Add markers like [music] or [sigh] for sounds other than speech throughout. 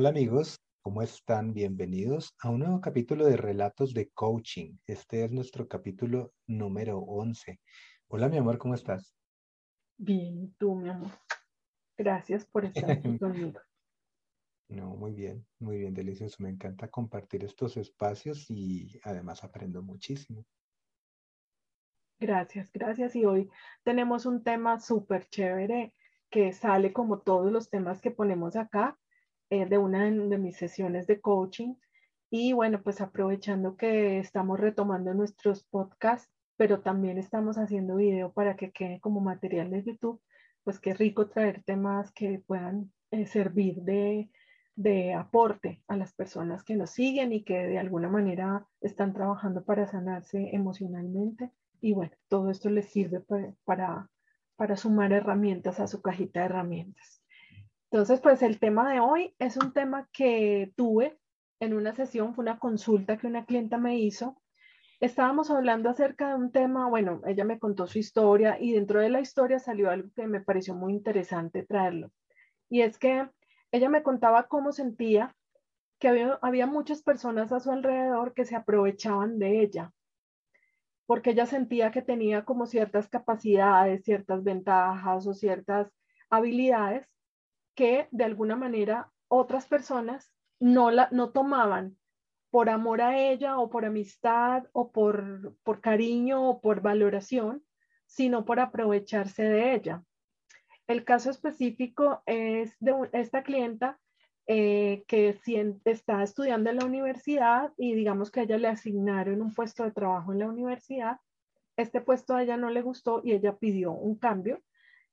Hola amigos, ¿cómo están? Bienvenidos a un nuevo capítulo de Relatos de Coaching. Este es nuestro capítulo número 11. Hola mi amor, ¿cómo estás? Bien, tú mi amor. Gracias por estar aquí [laughs] conmigo. No, muy bien, muy bien, delicioso. Me encanta compartir estos espacios y además aprendo muchísimo. Gracias, gracias. Y hoy tenemos un tema súper chévere que sale como todos los temas que ponemos acá eh, de una de mis sesiones de coaching. Y bueno, pues aprovechando que estamos retomando nuestros podcasts, pero también estamos haciendo video para que quede como material de YouTube, pues qué rico traer temas que puedan eh, servir de, de aporte a las personas que nos siguen y que de alguna manera están trabajando para sanarse emocionalmente. Y bueno, todo esto les sirve para, para sumar herramientas a su cajita de herramientas. Entonces, pues el tema de hoy es un tema que tuve en una sesión, fue una consulta que una clienta me hizo. Estábamos hablando acerca de un tema, bueno, ella me contó su historia y dentro de la historia salió algo que me pareció muy interesante traerlo. Y es que ella me contaba cómo sentía que había, había muchas personas a su alrededor que se aprovechaban de ella, porque ella sentía que tenía como ciertas capacidades, ciertas ventajas o ciertas habilidades que de alguna manera otras personas no, la, no tomaban por amor a ella o por amistad o por, por cariño o por valoración, sino por aprovecharse de ella. El caso específico es de esta clienta eh, que está estudiando en la universidad y digamos que a ella le asignaron un puesto de trabajo en la universidad. Este puesto a ella no le gustó y ella pidió un cambio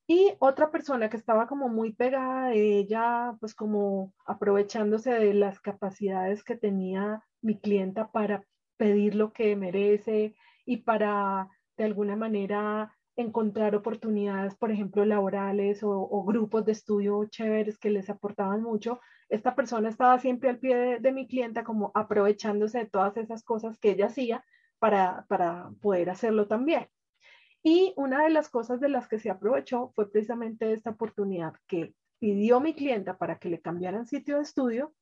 y otra persona que estaba como muy pegada de ella, pues como aprovechándose de las capacidades que tenía mi clienta para pedir lo que merece y para de alguna manera encontrar oportunidades, por ejemplo, laborales o, grupos de estudio chéveres que les aportaban mucho. Esta persona estaba siempre al pie de, de mi clienta como aprovechándose de todas esas cosas que ella hacía para, para poder hacerlo también. Y una de las cosas de las que se aprovechó fue precisamente esta oportunidad que pidió mi clienta para que le cambiaran sitio de estudio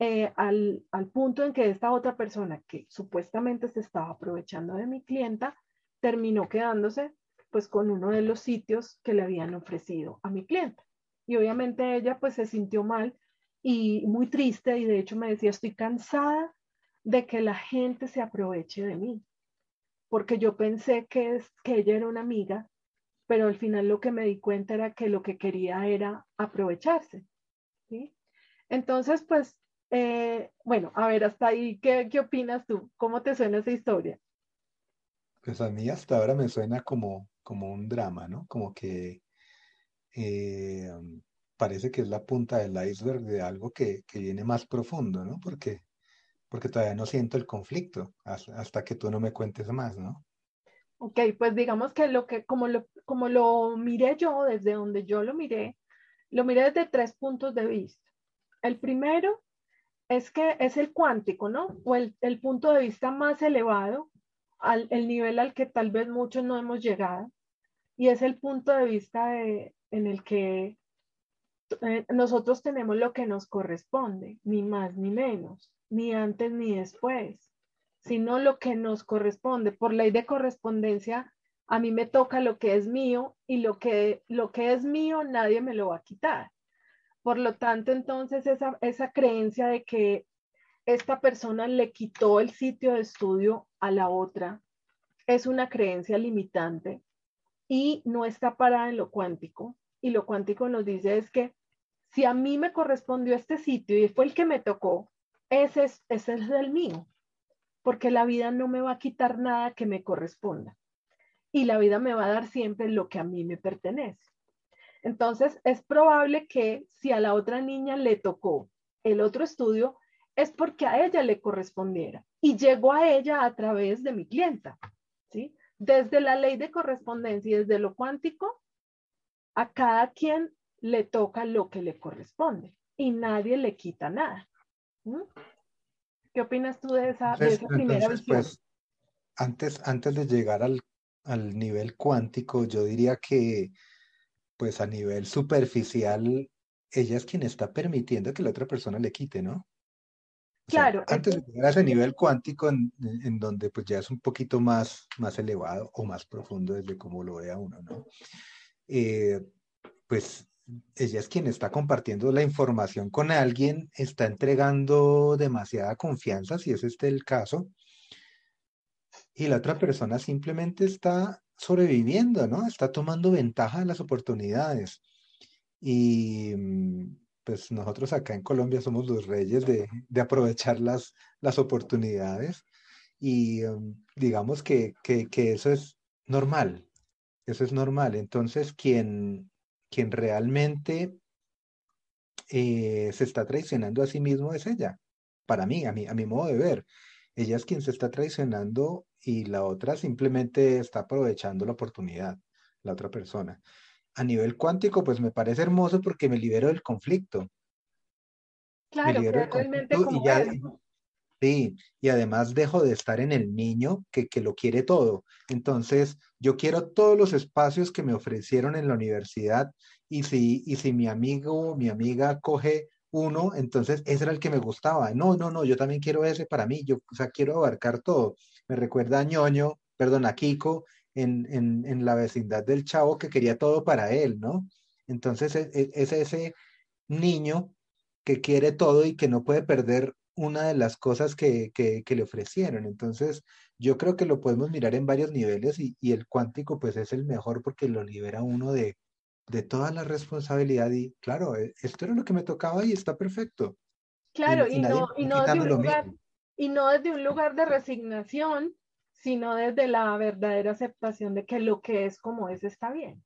eh, al, al, punto en que esta otra persona que supuestamente se estaba aprovechando de mi clienta terminó quedándose pues con uno de los sitios que le habían ofrecido a mi clienta. Y obviamente ella pues se sintió mal y muy triste y de hecho me decía, estoy cansada de que la gente se aproveche de mí porque yo pensé que, que ella era una amiga, pero al final lo que me di cuenta era que lo que quería era aprovecharse. ¿sí? Entonces, pues, eh, bueno, a ver, hasta ahí, ¿qué, ¿qué opinas tú? ¿Cómo te suena esa historia? Pues a mí hasta ahora me suena como, como un drama, ¿no? Como que eh, parece que es la punta del iceberg de algo que, que viene más profundo, ¿no? Porque porque todavía no siento el conflicto hasta que tú no me cuentes más, ¿no? Ok, pues digamos que lo que, como lo, como lo miré yo, desde donde yo lo miré, lo miré desde tres puntos de vista. El primero es que es el cuántico, ¿no? O el, el punto de vista más elevado, al, el nivel al que tal vez muchos no hemos llegado, y es el punto de vista en el que eh, nosotros tenemos lo que nos corresponde, ni más ni menos ni antes ni después, sino lo que nos corresponde. Por ley de correspondencia, a mí me toca lo que es mío y lo que, lo que es mío nadie me lo va a quitar. Por lo tanto, entonces esa, esa creencia de que esta persona le quitó el sitio de estudio a la otra es una creencia limitante y no está parada en lo cuántico. Y lo cuántico nos dice es que si a mí me correspondió este sitio y fue el que me tocó, ese es, ese es el mío, porque la vida no me va a quitar nada que me corresponda. Y la vida me va a dar siempre lo que a mí me pertenece. Entonces, es probable que si a la otra niña le tocó el otro estudio, es porque a ella le correspondiera y llegó a ella a través de mi clienta, ¿sí? Desde la ley de correspondencia y desde lo cuántico, a cada quien le toca lo que le corresponde y nadie le quita nada. ¿Qué opinas tú de esa, primera visión? Pues, antes, antes de llegar al, nivel cuántico, yo diría que, pues a nivel superficial, ella es quien está permitiendo que la otra persona le quite, ¿no? claro. antes de llegar a ese nivel cuántico en, donde pues ya es un poquito más, más elevado o más profundo desde cómo lo vea uno, ¿no? Eh, pues ella es quien está compartiendo la información con alguien, está entregando demasiada confianza, si es este el caso, y la otra persona simplemente está sobreviviendo, ¿no? Está tomando ventaja de las oportunidades. Y mm, pues nosotros acá en Colombia somos los reyes de, aprovechar las, las oportunidades y mm, digamos que, eso es normal, eso es normal. Entonces, quien, quien realmente eh, se está traicionando a sí mismo es ella, para mí, a mi, a mi modo de ver. Ella es quien se está traicionando y la otra simplemente está aprovechando la oportunidad, la otra persona. A nivel cuántico, pues me parece hermoso porque me libero del conflicto. Claro, me libero realmente como y Sí, y además dejo de estar en el niño que, que lo quiere todo. Entonces, yo quiero todos los espacios que me ofrecieron en la universidad y si, y si mi amigo o mi amiga coge uno, entonces ese era el que me gustaba. No, no, no, yo también quiero ese para mí, yo, o sea, quiero abarcar todo. Me recuerda a ñoño, perdón, a Kiko, en, en, en la vecindad del chavo que quería todo para él, ¿no? Entonces e, e, es, ese niño que quiere todo y que no puede perder una de las cosas que, que, que, le ofrecieron. Entonces, yo creo que lo podemos mirar en varios niveles y, y, el cuántico pues es el mejor porque lo libera uno de, de toda la responsabilidad y claro, e, esto era lo que me tocaba y está perfecto. Claro, y, no, y, no desde un lugar, y no desde un lugar de resignación, sino desde la verdadera aceptación de que lo que es como es está bien.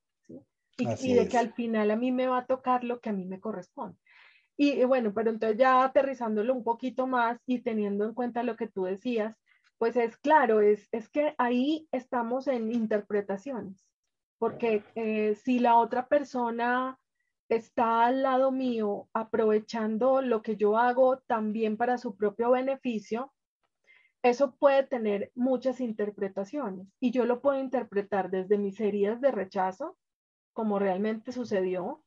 Y, de que al final a mí me va a tocar lo que a mí me corresponde. Y, bueno, pero entonces ya aterrizándolo un poquito más y teniendo en cuenta lo que tú decías, pues es claro, es, es que ahí estamos en interpretaciones porque eh, si la otra persona está al lado mío aprovechando lo que yo hago también para su propio beneficio, eso puede tener muchas interpretaciones y yo lo puedo interpretar desde mis heridas de rechazo, como realmente sucedió,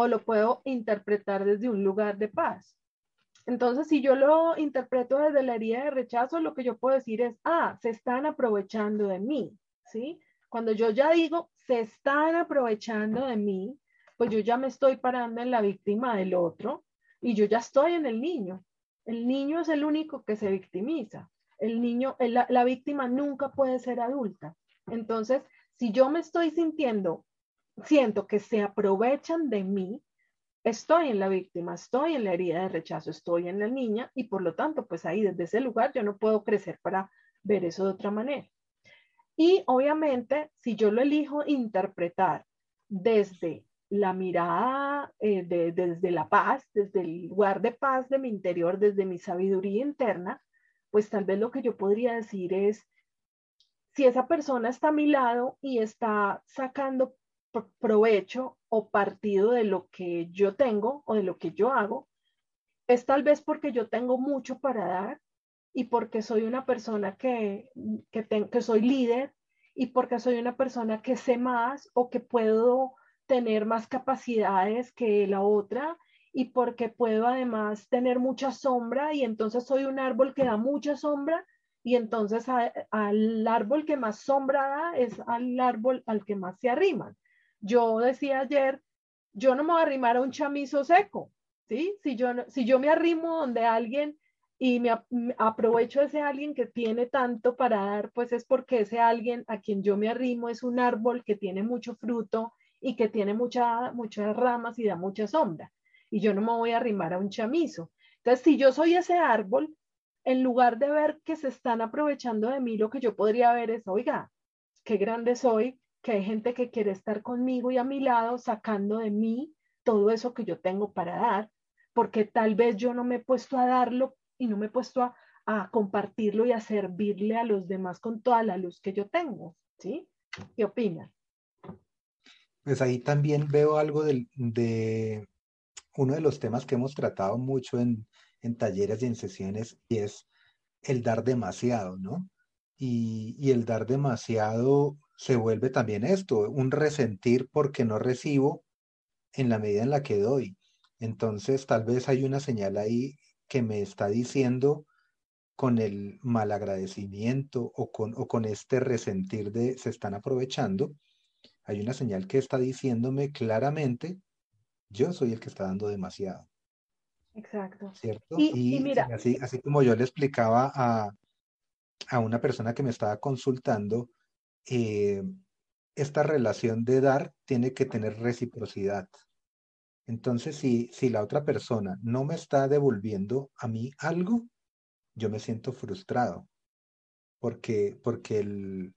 o lo puedo interpretar desde un lugar de paz. Entonces, si yo lo interpreto desde la herida de rechazo, lo que yo puedo decir es, ah, se están aprovechando de mí, ¿sí? Cuando yo ya digo, se están aprovechando de mí, pues yo ya me estoy parando en la víctima del otro y yo ya estoy en el niño. El niño es el único que se victimiza. El niño, la, la víctima nunca puede ser adulta. Entonces, si yo me estoy sintiendo, siento que se aprovechan de mí, estoy en la víctima, estoy en la herida de rechazo, estoy en la niña y por lo tanto, pues ahí desde ese lugar yo no puedo crecer para ver eso de otra manera. Y obviamente, si yo lo elijo interpretar desde la mirada, eh, desde la paz, desde el lugar de paz de mi interior, desde mi sabiduría interna, pues tal vez lo que yo podría decir es, si esa persona está a mi lado y está sacando provecho o partido de lo que yo tengo o de lo que yo hago, es tal vez porque yo tengo mucho para dar y porque soy una persona que, que, soy líder y porque soy una persona que sé más o que puedo tener más capacidades que la otra y porque puedo además tener mucha sombra y entonces soy un árbol que da mucha sombra y entonces al árbol que más sombra da es al árbol al que más se arriman. Yo decía ayer, yo no me voy a arrimar a un chamizo seco, ¿sí? Si yo, si yo me arrimo donde alguien y me, aprovecho de ese alguien que tiene tanto para dar, pues es porque ese alguien a quien yo me arrimo es un árbol que tiene mucho fruto y que tiene mucha, muchas ramas y da mucha sombra. Y yo no me voy a arrimar a un chamizo. Entonces, si yo soy ese árbol, en lugar de ver que se están aprovechando de mí, lo que yo podría ver es, oiga, qué grande soy, que hay gente que quiere estar conmigo y a mi lado sacando de mí todo eso que yo tengo para dar, porque tal vez yo no me he puesto a darlo y no me he puesto a, compartirlo y a servirle a los demás con toda la luz que yo tengo, ¿sí? ¿Qué opinas? Pues ahí también veo algo de, uno de los temas que hemos tratado mucho en, talleres y en sesiones y es el dar demasiado, ¿no? Y, y, el dar demasiado se vuelve también esto, un resentir porque no recibo en la medida en la que doy. Entonces, tal vez hay una señal ahí que me está diciendo con el malagradecimiento o con, o con este resentir de se están aprovechando, hay una señal que está diciéndome claramente, yo soy el que está dando demasiado. Exacto. ¿Cierto? Y, mira, así, así como yo le explicaba a, a una persona que me estaba consultando, eh, esta relación de dar tiene que tener reciprocidad. Entonces, si, si la otra persona no me está devolviendo a mí algo, yo me siento frustrado. Porque, porque el,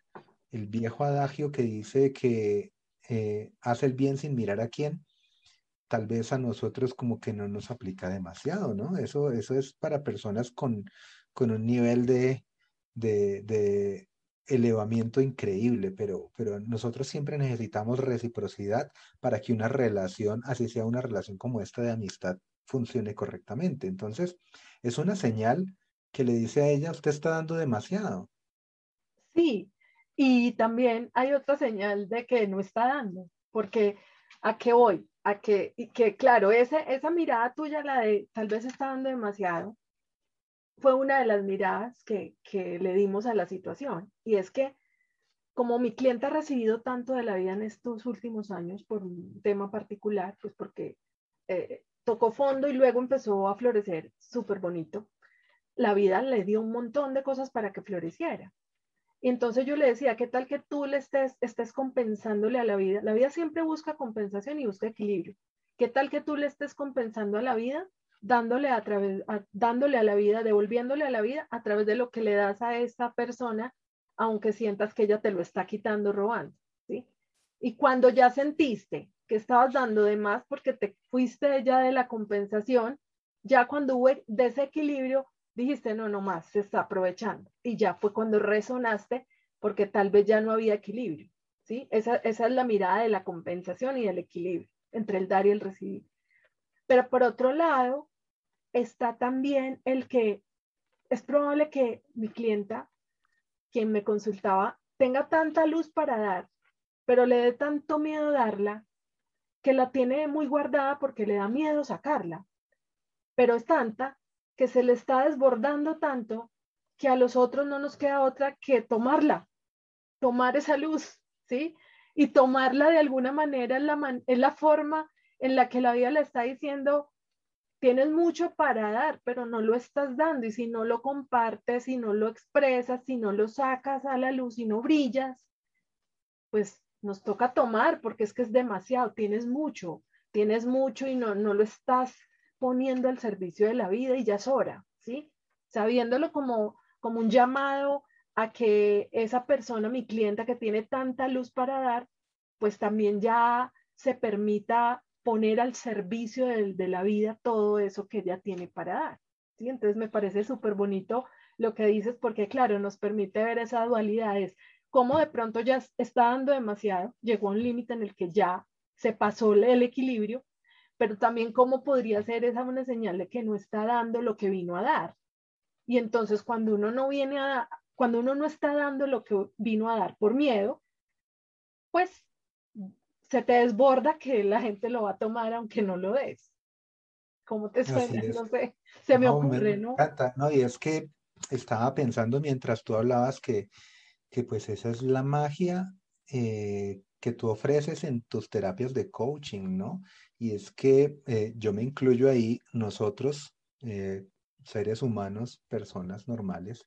el viejo adagio que dice que eh, hace el bien sin mirar a quién, tal vez a nosotros como que no nos aplica demasiado, ¿no? Eso, eso es para personas con, con un nivel de, de, de, elevamiento increíble, pero, pero nosotros siempre necesitamos reciprocidad para que una relación, así sea una relación como esta de amistad, funcione correctamente. Entonces, es una señal que le dice a ella, usted está dando demasiado. Sí, y también hay otra señal de que no está dando, porque ¿a qué voy? A que, y que claro, ese, esa mirada tuya, la de tal vez está dando demasiado, fue una de las miradas que, que le dimos a la situación. Y es que como mi cliente ha recibido tanto de la vida en estos últimos años por un tema particular, pues porque eh, tocó fondo y luego empezó a florecer súper bonito, la vida le dio un montón de cosas para que floreciera. Y entonces yo le decía, ¿qué tal que tú le estés, estés compensándole a la vida? La vida siempre busca compensación y busca equilibrio. ¿Qué tal que tú le estés compensando a la vida, dándole a, través, dándole a la vida, devolviéndole a la vida a través de lo que le das a esta persona, aunque sientas que ella te lo está quitando, robando? ¿sí? Y cuando ya sentiste que estabas dando de más porque te fuiste ya de la compensación, ya cuando hubo desequilibrio, dijiste, no, no más, se está aprovechando. Y ya fue cuando resonaste porque tal vez ya no había equilibrio. ¿sí? Esa, esa es la mirada de la compensación y del equilibrio entre el dar y el recibir. Pero por otro lado, está también el que es probable que mi clienta, quien me consultaba, tenga tanta luz para dar, pero le dé tanto miedo darla, que la tiene muy guardada porque le da miedo sacarla. Pero es tanta que se le está desbordando tanto que a los otros no nos queda otra que tomarla, tomar esa luz, ¿sí? Y tomarla de alguna manera en la, en la forma en la que la vida le está diciendo, tienes mucho para dar, pero no lo estás dando. Y si no lo compartes, si no lo expresas, si no lo sacas a la luz y no brillas, pues nos toca tomar porque es que es demasiado, tienes mucho, tienes mucho y no, no lo estás poniendo al servicio de la vida y ya es hora, ¿sí? Sabiéndolo como, como un llamado a que esa persona, mi clienta que tiene tanta luz para dar, pues también ya se permita poner al servicio de, de la vida todo eso que ella tiene para dar. ¿sí? Entonces me parece súper bonito lo que dices porque claro, nos permite ver esa dualidad, es cómo de pronto ya está dando demasiado, llegó a un límite en el que ya se pasó el equilibrio pero también cómo podría ser esa una señal de que no está dando lo que vino a dar. Y entonces cuando uno no viene a, cuando uno no está dando lo que vino a dar por miedo, pues se te desborda que la gente lo va a tomar aunque no lo des. ¿Cómo te suena? No sé, se me ocurre, ¿no? ¿no? Y es que estaba pensando mientras tú hablabas que, que pues esa es la magia eh, que tú ofreces en tus terapias de coaching, ¿no? Y es que eh, yo me incluyo ahí, nosotros, eh, seres humanos, personas normales,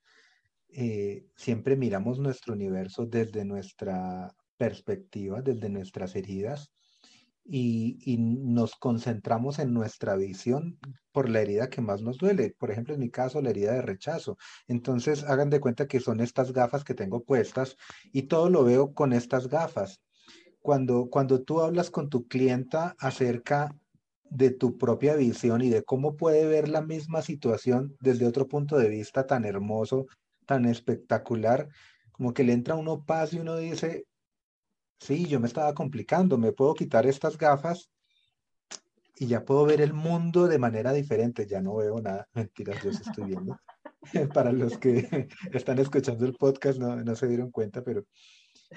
siempre miramos nuestro universo desde nuestra perspectiva, desde nuestras heridas, y, nos concentramos en nuestra visión por la herida que más nos duele. Por ejemplo, en mi caso, la herida de rechazo. Entonces, hagan de cuenta que son estas gafas que tengo puestas y todo lo veo con estas gafas cuando, cuando tú hablas con tu clienta acerca de tu propia visión y de cómo puede ver la misma situación desde otro punto de vista tan hermoso, tan espectacular, como que le entra uno paz y uno dice, sí, yo me estaba complicando, me puedo quitar estas gafas y ya puedo ver el mundo de manera diferente, ya no veo nada, [laughs] mentiras, yo estoy viendo. [laughs] Para los que [laughs] están escuchando el podcast no, no se dieron cuenta, pero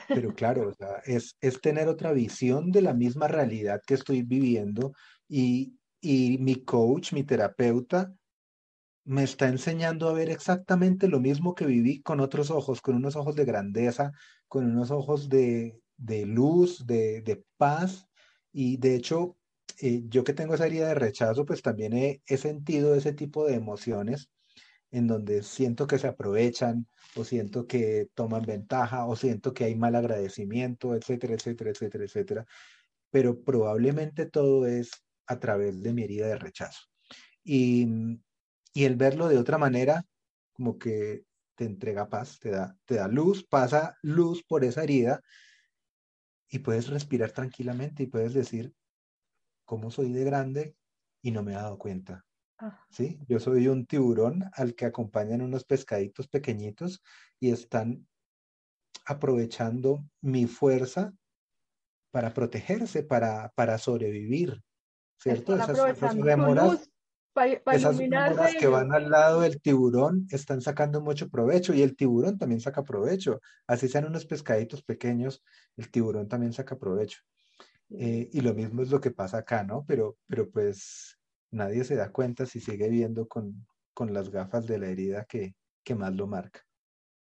pero claro, es, es tener otra visión de la misma realidad que estoy viviendo y, y mi coach, mi terapeuta, me está enseñando a ver exactamente lo mismo que viví con otros ojos, con unos ojos de grandeza, con unos ojos de, luz, de, paz. Y de hecho, eh, yo que tengo esa herida de rechazo, pues también he, he, sentido ese tipo de emociones en donde siento que se aprovechan o siento que toman ventaja o siento que hay mal agradecimiento, etcétera, etcétera, etcétera, etcétera. Pero probablemente todo es a través de mi herida de rechazo. Y, y el verlo de otra manera, como que te entrega paz, te da, te da luz, pasa luz por esa herida y puedes respirar tranquilamente y puedes decir, ¿cómo soy de grande? Y no me he dado cuenta. ¿Sí? Yo soy un tiburón al que acompañan unos pescaditos pequeñitos y están aprovechando mi fuerza para protegerse, para, para sobrevivir. ¿Cierto? esas, remoras, esas que van al lado del tiburón están sacando mucho provecho y el tiburón también saca provecho. Así sean unos pescaditos pequeños, el tiburón también saca provecho. Eh, y lo mismo es lo que pasa acá, ¿no? Pero, pero pues nadie se da cuenta si sigue viendo con, con las gafas de la herida que, que más lo marca.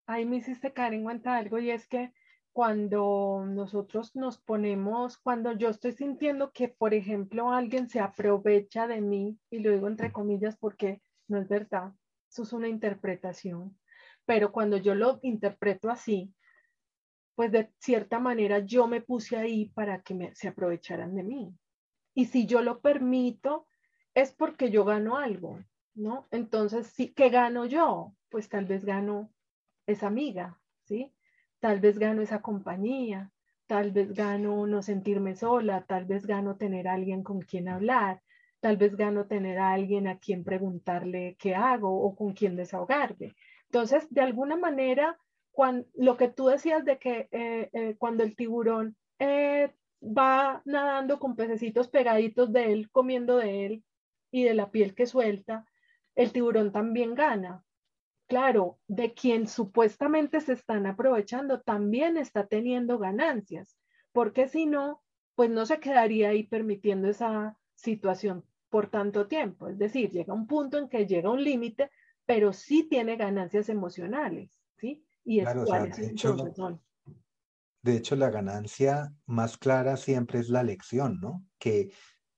Ahí me hiciste caer en cuenta algo y es que cuando nosotros nos ponemos, cuando yo estoy sintiendo que, por ejemplo, alguien se aprovecha de mí, y lo digo entre comillas porque no es verdad, eso es una interpretación, pero cuando yo lo interpreto así, pues de cierta manera yo me puse ahí para que se aprovecharan de mí. Y si yo lo permito, es porque yo gano algo, ¿no? Entonces, sí, ¿qué gano yo? Pues tal vez gano esa amiga, ¿sí? Tal vez gano esa compañía, tal vez gano no sentirme sola, tal vez gano tener alguien con quien hablar, tal vez gano tener a alguien a quien preguntarle qué hago o con quien desahogarme. Entonces, de alguna manera, lo que tú decías de que eh, eh, cuando el tiburón eh, va nadando con pececitos pegaditos de él, comiendo de él y de la piel que suelta, el tiburón también gana, claro, de quien supuestamente se están aprovechando también está teniendo ganancias, porque si no, pues no se quedaría ahí permitiendo esa situación por tanto tiempo. Es decir, llega un punto en que llega un límite, pero sí tiene ganancias emocionales, ¿sí? Y es de, hecho, de hecho, la ganancia más clara siempre es la lección, ¿no? Que,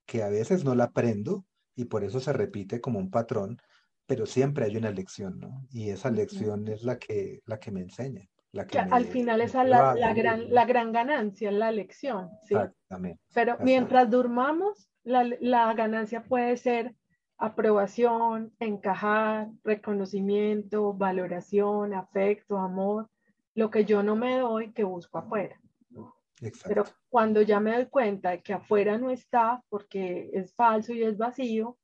que a veces no la aprendo y por eso se repite como un patrón, pero siempre hay una lección, ¿no? Y esa lección es la que, la que me enseña. La que al final esa es la, la, gran, la gran ganancia, la lección, ¿sí? Exactamente. Pero mientras durmamos, la, la ganancia puede ser aprobación, encajar, reconocimiento, valoración, afecto, amor, lo que yo no me doy que busco afuera. Exacto. Pero cuando ya me doy cuenta de que afuera no está porque es falso y es vacío,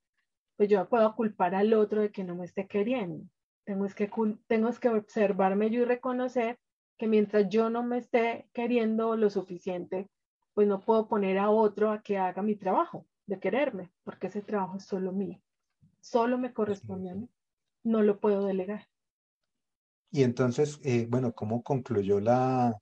pues yo puedo culpar al otro de que no me esté queriendo. Tengo que, tengo que observarme yo y reconocer que mientras yo no me esté queriendo lo suficiente, pues no puedo poner a otro a que haga mi trabajo de quererme, porque ese trabajo es solo mío. Solo me corresponde a mí. No lo puedo delegar. Y entonces, eh, bueno, ¿cómo concluyó la,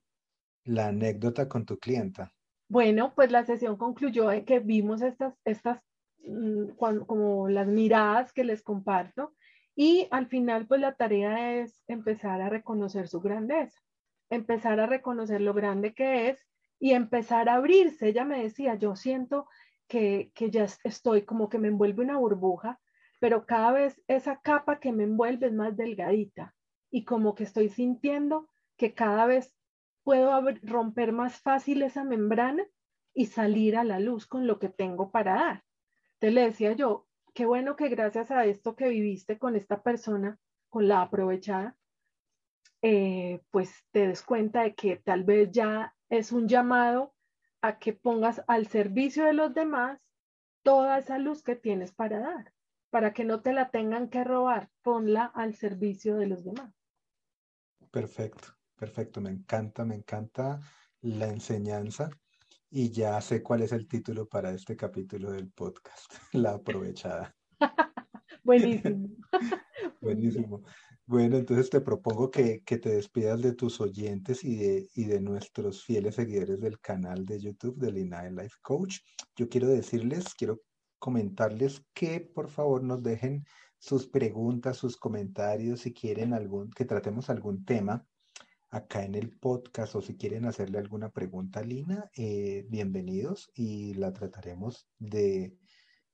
la anécdota con tu clienta? Bueno, pues la sesión concluyó en que vimos estas, estas Mm, como las miradas que les comparto. Y al final, pues la tarea es empezar a reconocer su grandeza, empezar a reconocer lo grande que es y empezar a abrirse. Ella me decía, yo siento que, que ya estoy como que me envuelve una burbuja, pero cada vez esa capa que me envuelve es más delgadita y como que estoy sintiendo que cada vez puedo romper más fácil esa membrana y salir a la luz con lo que tengo para dar. Te le decía yo, qué bueno que gracias a esto que viviste con esta persona, con la aprovechada, eh, pues te des cuenta de que tal vez ya es un llamado a que pongas al servicio de los demás toda esa luz que tienes para dar, para que no te la tengan que robar, ponla al servicio de los demás. Perfecto, perfecto, me encanta, me encanta la enseñanza y ya sé cuál es el título para este capítulo del podcast, [laughs] La aprovechada. [laughs] Buenísimo. [laughs] Buenísimo. Bueno, entonces te propongo que, te despidas de tus oyentes y de, y de nuestros fieles seguidores del canal de YouTube de Linae Life Coach. Yo quiero decirles, quiero comentarles que por favor nos dejen sus preguntas, sus comentarios, si quieren algún, que tratemos algún tema acá en el podcast o si quieren hacerle alguna pregunta a Lina, eh, bienvenidos y la trataremos de,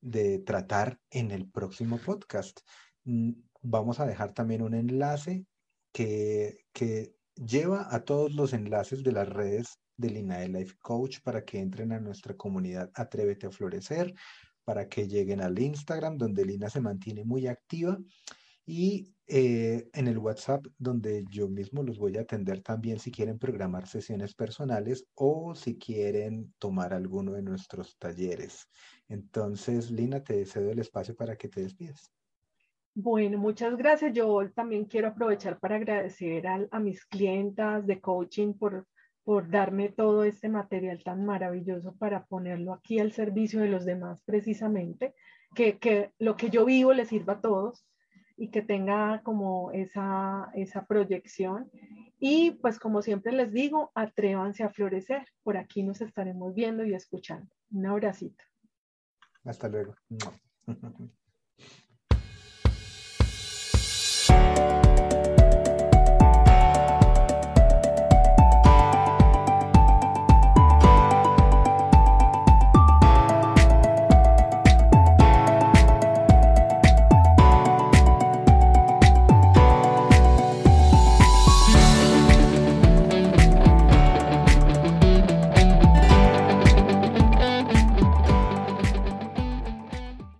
de tratar en el próximo podcast. Mm, vamos a dejar también un enlace que, que lleva a todos los enlaces de las redes de Lina Life Coach para que entren a nuestra comunidad Atrévete a Florecer, para que lleguen al Instagram donde Lina se mantiene muy activa y eh, en el WhatsApp donde yo mismo los voy a atender también si quieren programar sesiones personales o si quieren tomar alguno de nuestros talleres. Entonces, Lina, te cedo el espacio para que te despides. Bueno, muchas gracias. Yo también quiero aprovechar para agradecer a, mis clientas de coaching por, por darme todo este material tan maravilloso para ponerlo aquí al servicio de los demás precisamente, que, que lo que yo vivo le sirva a todos y que tenga como esa, esa proyección. Y pues como siempre les digo, atrévanse a florecer. Por aquí nos estaremos viendo y escuchando. Un abracito. Hasta luego. [laughs]